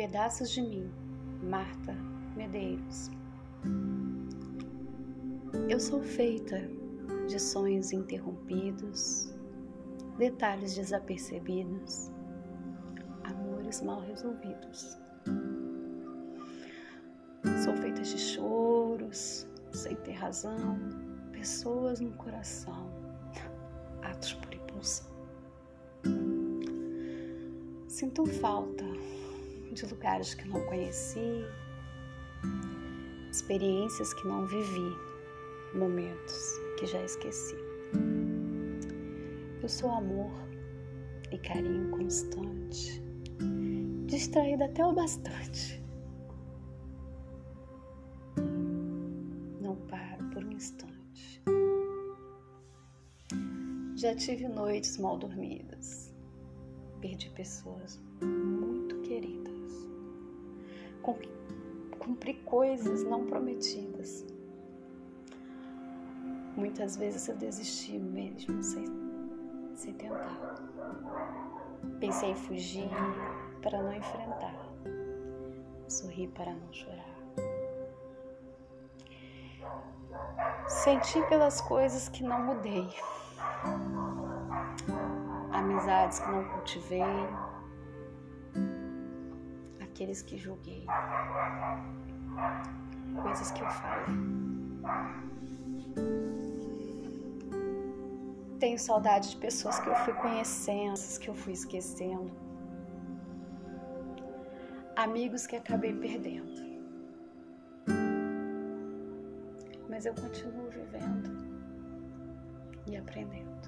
Pedaços de mim, Marta Medeiros. Eu sou feita de sonhos interrompidos, detalhes desapercebidos, amores mal resolvidos. Sou feita de choros, sem ter razão, pessoas no coração, atos por impulsão. Sinto falta de lugares que não conheci, experiências que não vivi, momentos que já esqueci. Eu sou amor e carinho constante, distraída até o bastante. Não paro por um instante. Já tive noites mal dormidas, perdi pessoas muito queridas cumprir coisas não prometidas. Muitas vezes eu desisti mesmo, sem, sem tentar. Pensei em fugir para não enfrentar, sorri para não chorar. Senti pelas coisas que não mudei, amizades que não cultivei, aqueles que julguei, coisas que eu falei. Tenho saudade de pessoas que eu fui conhecendo, que eu fui esquecendo, amigos que acabei perdendo. Mas eu continuo vivendo e aprendendo.